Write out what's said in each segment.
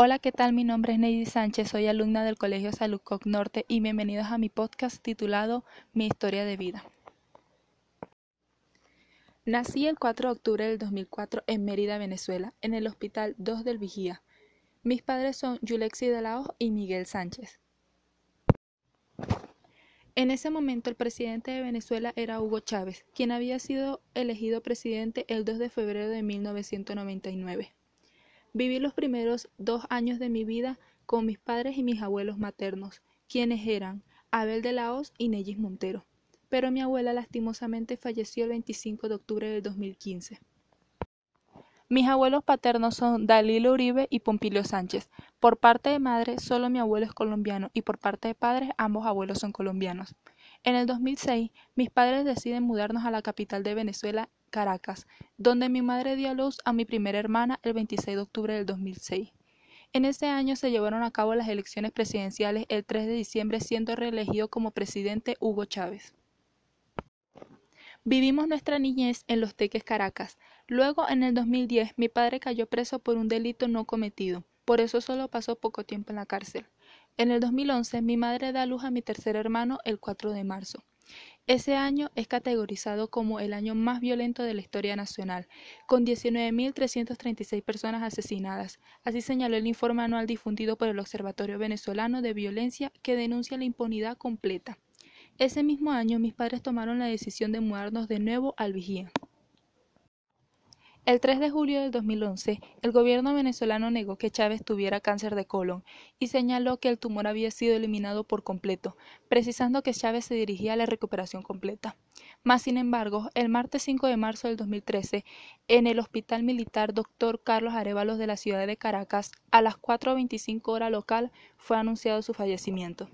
Hola, ¿qué tal? Mi nombre es Neidy Sánchez, soy alumna del Colegio Salud Coc Norte y bienvenidos a mi podcast titulado Mi historia de vida. Nací el 4 de octubre del 2004 en Mérida, Venezuela, en el Hospital 2 del Vigía. Mis padres son Yulexi de y Miguel Sánchez. En ese momento el presidente de Venezuela era Hugo Chávez, quien había sido elegido presidente el 2 de febrero de 1999. Viví los primeros dos años de mi vida con mis padres y mis abuelos maternos, quienes eran Abel de la Hoz y Nellis Montero, pero mi abuela lastimosamente falleció el 25 de octubre del 2015. Mis abuelos paternos son Dalilo Uribe y Pompilio Sánchez. Por parte de madre, solo mi abuelo es colombiano y por parte de padres, ambos abuelos son colombianos. En el 2006, mis padres deciden mudarnos a la capital de Venezuela, Caracas, donde mi madre dio a luz a mi primera hermana el 26 de octubre del 2006. En ese año se llevaron a cabo las elecciones presidenciales el 3 de diciembre siendo reelegido como presidente Hugo Chávez. Vivimos nuestra niñez en Los Teques, Caracas. Luego, en el 2010, mi padre cayó preso por un delito no cometido. Por eso solo pasó poco tiempo en la cárcel. En el 2011, mi madre da luz a mi tercer hermano el 4 de marzo. Ese año es categorizado como el año más violento de la historia nacional, con 19.336 personas asesinadas. Así señaló el informe anual difundido por el Observatorio Venezolano de Violencia que denuncia la impunidad completa. Ese mismo año mis padres tomaron la decisión de mudarnos de nuevo al Vigía. El 3 de julio del 2011, el gobierno venezolano negó que Chávez tuviera cáncer de colon y señaló que el tumor había sido eliminado por completo, precisando que Chávez se dirigía a la recuperación completa. Mas, sin embargo, el martes 5 de marzo del 2013, en el Hospital Militar Dr. Carlos Arevalos de la ciudad de Caracas, a las 4.25 hora local, fue anunciado su fallecimiento.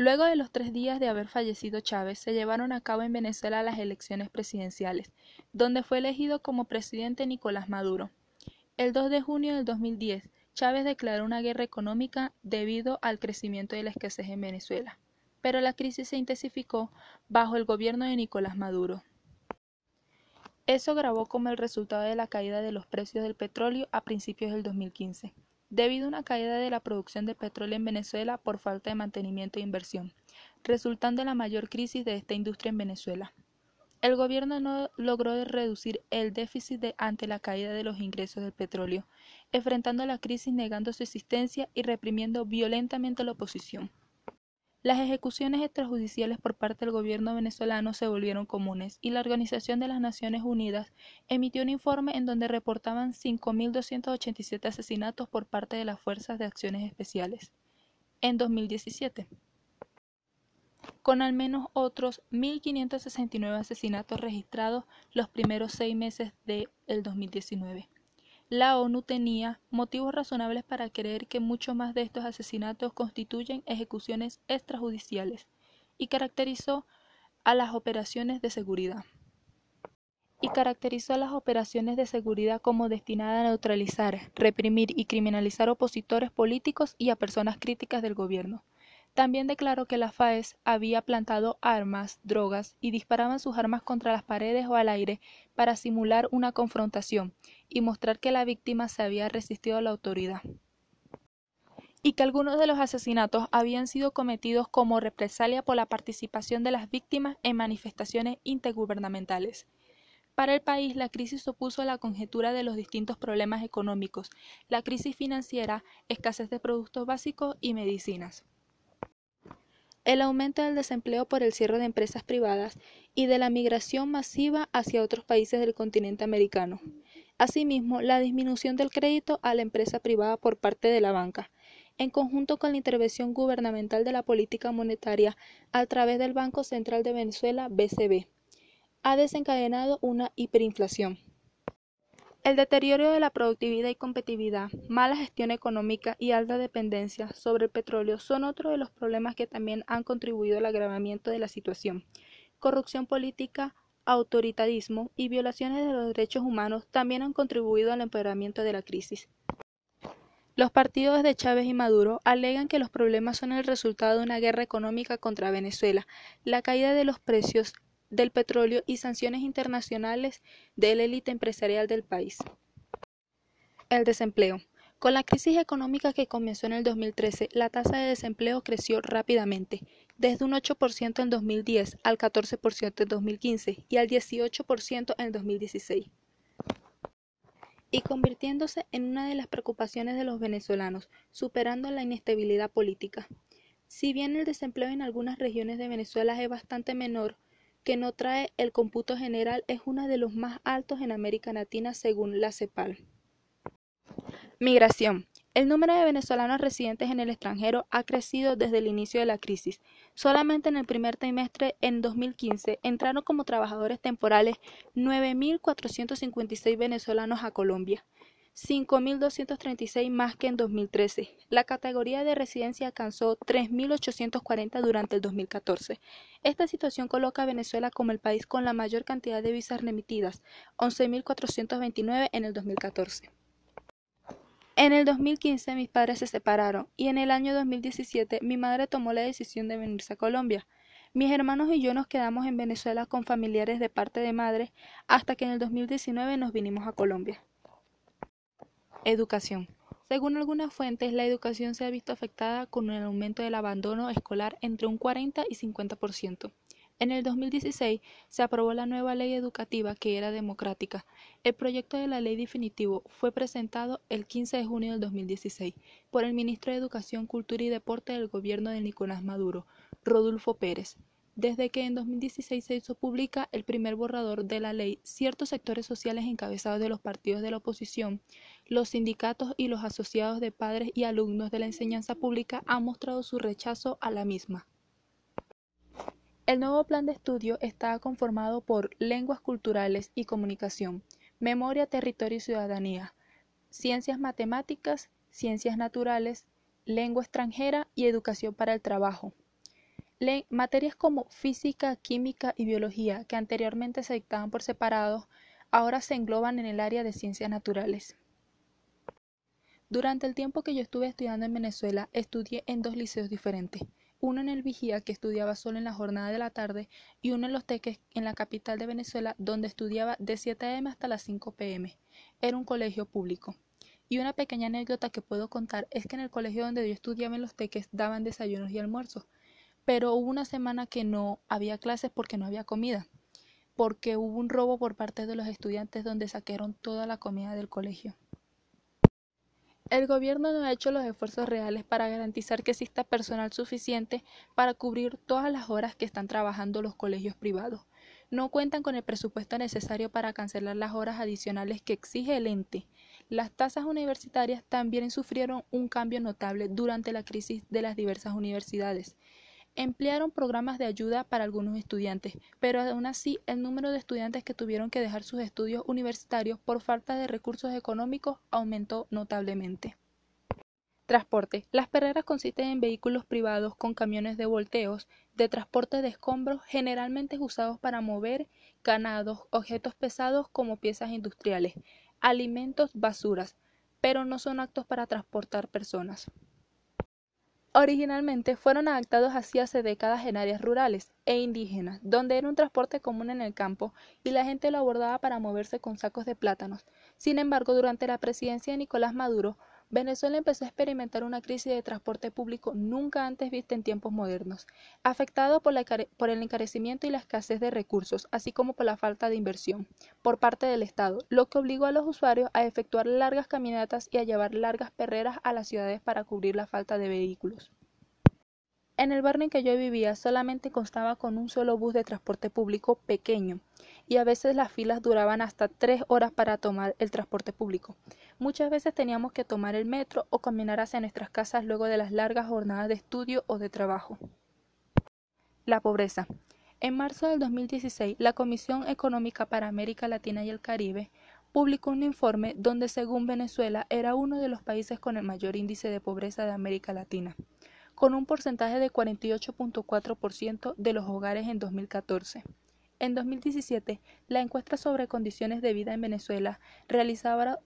Luego de los tres días de haber fallecido Chávez, se llevaron a cabo en Venezuela las elecciones presidenciales, donde fue elegido como presidente Nicolás Maduro. El 2 de junio del 2010, Chávez declaró una guerra económica debido al crecimiento de la escasez en Venezuela, pero la crisis se intensificó bajo el gobierno de Nicolás Maduro. Eso grabó como el resultado de la caída de los precios del petróleo a principios del 2015 debido a una caída de la producción de petróleo en Venezuela por falta de mantenimiento e inversión, resultando la mayor crisis de esta industria en Venezuela. El gobierno no logró reducir el déficit ante la caída de los ingresos del petróleo, enfrentando la crisis negando su existencia y reprimiendo violentamente la oposición. Las ejecuciones extrajudiciales por parte del gobierno venezolano se volvieron comunes y la Organización de las Naciones Unidas emitió un informe en donde reportaban 5.287 asesinatos por parte de las Fuerzas de Acciones Especiales en 2017, con al menos otros 1.569 asesinatos registrados los primeros seis meses del 2019 la ONU tenía motivos razonables para creer que muchos más de estos asesinatos constituyen ejecuciones extrajudiciales y caracterizó a las operaciones de seguridad y caracterizó a las operaciones de seguridad como destinadas a neutralizar, reprimir y criminalizar opositores políticos y a personas críticas del gobierno. También declaró que la FAES había plantado armas, drogas y disparaban sus armas contra las paredes o al aire para simular una confrontación y mostrar que la víctima se había resistido a la autoridad y que algunos de los asesinatos habían sido cometidos como represalia por la participación de las víctimas en manifestaciones intergubernamentales. Para el país, la crisis supuso la conjetura de los distintos problemas económicos, la crisis financiera, escasez de productos básicos y medicinas el aumento del desempleo por el cierre de empresas privadas y de la migración masiva hacia otros países del continente americano. Asimismo, la disminución del crédito a la empresa privada por parte de la banca, en conjunto con la intervención gubernamental de la política monetaria a través del Banco Central de Venezuela, BCB, ha desencadenado una hiperinflación. El deterioro de la productividad y competitividad, mala gestión económica y alta dependencia sobre el petróleo son otros de los problemas que también han contribuido al agravamiento de la situación. Corrupción política, autoritarismo y violaciones de los derechos humanos también han contribuido al empeoramiento de la crisis. Los partidos de Chávez y Maduro alegan que los problemas son el resultado de una guerra económica contra Venezuela, la caída de los precios del petróleo y sanciones internacionales de la élite empresarial del país. El desempleo. Con la crisis económica que comenzó en el 2013, la tasa de desempleo creció rápidamente, desde un 8% en 2010 al 14% en 2015 y al 18% en 2016 y convirtiéndose en una de las preocupaciones de los venezolanos, superando la inestabilidad política. Si bien el desempleo en algunas regiones de Venezuela es bastante menor, que no trae el cómputo general es uno de los más altos en América Latina según la CEPAL. Migración. El número de venezolanos residentes en el extranjero ha crecido desde el inicio de la crisis. Solamente en el primer trimestre en 2015 entraron como trabajadores temporales 9.456 venezolanos a Colombia, 5.236 más que en 2013. La categoría de residencia alcanzó 3.840 durante el 2014. Esta situación coloca a Venezuela como el país con la mayor cantidad de visas remitidas, 11.429 en el 2014. En el 2015 mis padres se separaron y en el año 2017 mi madre tomó la decisión de venirse a Colombia. Mis hermanos y yo nos quedamos en Venezuela con familiares de parte de madre hasta que en el 2019 nos vinimos a Colombia. Educación. Según algunas fuentes, la educación se ha visto afectada con el aumento del abandono escolar entre un 40 y 50%. En el 2016 se aprobó la nueva ley educativa que era democrática. El proyecto de la ley definitivo fue presentado el 15 de junio del 2016 por el ministro de Educación, Cultura y Deporte del gobierno de Nicolás Maduro, Rodolfo Pérez. Desde que en 2016 se hizo pública el primer borrador de la ley, ciertos sectores sociales encabezados de los partidos de la oposición, los sindicatos y los asociados de padres y alumnos de la enseñanza pública han mostrado su rechazo a la misma. El nuevo plan de estudio está conformado por lenguas culturales y comunicación, memoria, territorio y ciudadanía, ciencias matemáticas, ciencias naturales, lengua extranjera y educación para el trabajo. Materias como física, química y biología, que anteriormente se dictaban por separado, ahora se engloban en el área de ciencias naturales. Durante el tiempo que yo estuve estudiando en Venezuela, estudié en dos liceos diferentes uno en el Vigía, que estudiaba solo en la jornada de la tarde, y uno en Los Teques, en la capital de Venezuela, donde estudiaba de 7 a.m. hasta las 5 p.m. Era un colegio público. Y una pequeña anécdota que puedo contar es que en el colegio donde yo estudiaba en Los Teques daban desayunos y almuerzos, pero hubo una semana que no había clases porque no había comida, porque hubo un robo por parte de los estudiantes donde saquearon toda la comida del colegio. El gobierno no ha hecho los esfuerzos reales para garantizar que exista personal suficiente para cubrir todas las horas que están trabajando los colegios privados. No cuentan con el presupuesto necesario para cancelar las horas adicionales que exige el ente. Las tasas universitarias también sufrieron un cambio notable durante la crisis de las diversas universidades emplearon programas de ayuda para algunos estudiantes, pero aún así el número de estudiantes que tuvieron que dejar sus estudios universitarios por falta de recursos económicos aumentó notablemente. Transporte. Las perreras consisten en vehículos privados con camiones de volteos, de transporte de escombros, generalmente usados para mover ganados, objetos pesados como piezas industriales, alimentos, basuras, pero no son actos para transportar personas. Originalmente fueron adaptados así hace décadas en áreas rurales e indígenas, donde era un transporte común en el campo y la gente lo abordaba para moverse con sacos de plátanos. Sin embargo, durante la presidencia de Nicolás Maduro, Venezuela empezó a experimentar una crisis de transporte público nunca antes vista en tiempos modernos, afectado por, por, el encarecimiento y la escasez de recursos, así como por la falta de inversión por parte del Estado, lo que obligó a los usuarios a efectuar largas caminatas y a llevar largas perreras a las ciudades para cubrir la falta de vehículos. En el barrio en que yo vivía solamente constaba con un solo bus de transporte público pequeño y a veces las filas duraban hasta tres horas para tomar el transporte público. Muchas veces teníamos que tomar el metro o caminar hacia nuestras casas luego de las largas jornadas de estudio o de trabajo. La pobreza. En marzo del 2016, la Comisión Económica para América Latina y el Caribe publicó un informe donde, según Venezuela, era uno de los países con el mayor índice de pobreza de América Latina con un porcentaje de 48.4% de los hogares en 2014. En 2017, la encuesta sobre condiciones de vida en Venezuela, realizada,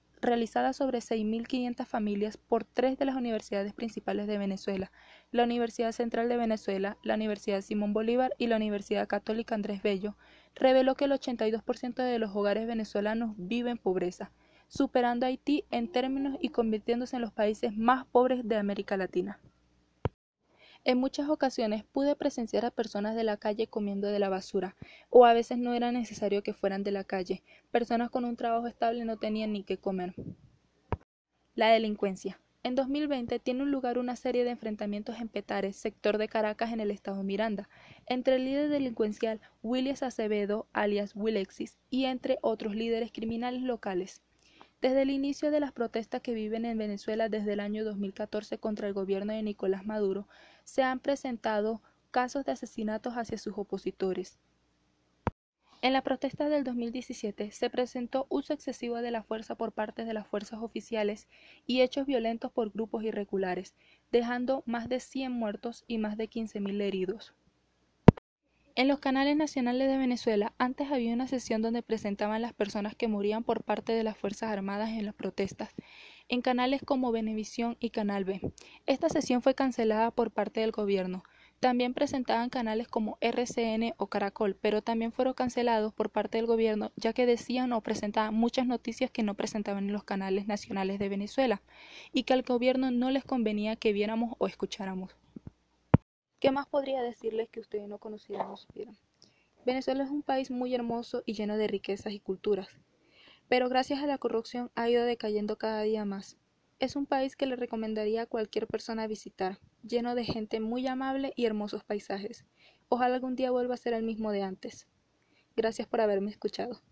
sobre 6.500 familias por tres de las universidades principales de Venezuela, la Universidad Central de Venezuela, la Universidad Simón Bolívar y la Universidad Católica Andrés Bello, reveló que el 82% de los hogares venezolanos viven en pobreza, superando a Haití en términos y convirtiéndose en los países más pobres de América Latina. En muchas ocasiones pude presenciar a personas de la calle comiendo de la basura, o a veces no era necesario que fueran de la calle. Personas con un trabajo estable no tenían ni qué comer. La delincuencia. En 2020 tiene lugar una serie de enfrentamientos en Petares, sector de Caracas en el estado Miranda, entre el líder delincuencial Williams Acevedo, alias Willexis, y entre otros líderes criminales locales. Desde el inicio de las protestas que viven en Venezuela desde el año 2014 contra el gobierno de Nicolás Maduro, se han presentado casos de asesinatos hacia sus opositores. En la protesta del 2017 se presentó uso excesivo de la fuerza por parte de las fuerzas oficiales y hechos violentos por grupos irregulares, dejando más de 100 muertos y más de 15.000 heridos. En los canales nacionales de Venezuela antes había una sesión donde presentaban las personas que morían por parte de las Fuerzas Armadas en las protestas, en canales como Venevisión y Canal B. Esta sesión fue cancelada por parte del gobierno. También presentaban canales como RCN o Caracol, pero también fueron cancelados por parte del gobierno ya que decían o presentaban muchas noticias que no presentaban en los canales nacionales de Venezuela y que al gobierno no les convenía que viéramos o escucháramos. ¿Qué más podría decirles que ustedes no conocieran o supieran? Venezuela es un país muy hermoso y lleno de riquezas y culturas, pero gracias a la corrupción ha ido decayendo cada día más. Es un país que le recomendaría a cualquier persona visitar, lleno de gente muy amable y hermosos paisajes. Ojalá algún día vuelva a ser el mismo de antes. Gracias por haberme escuchado.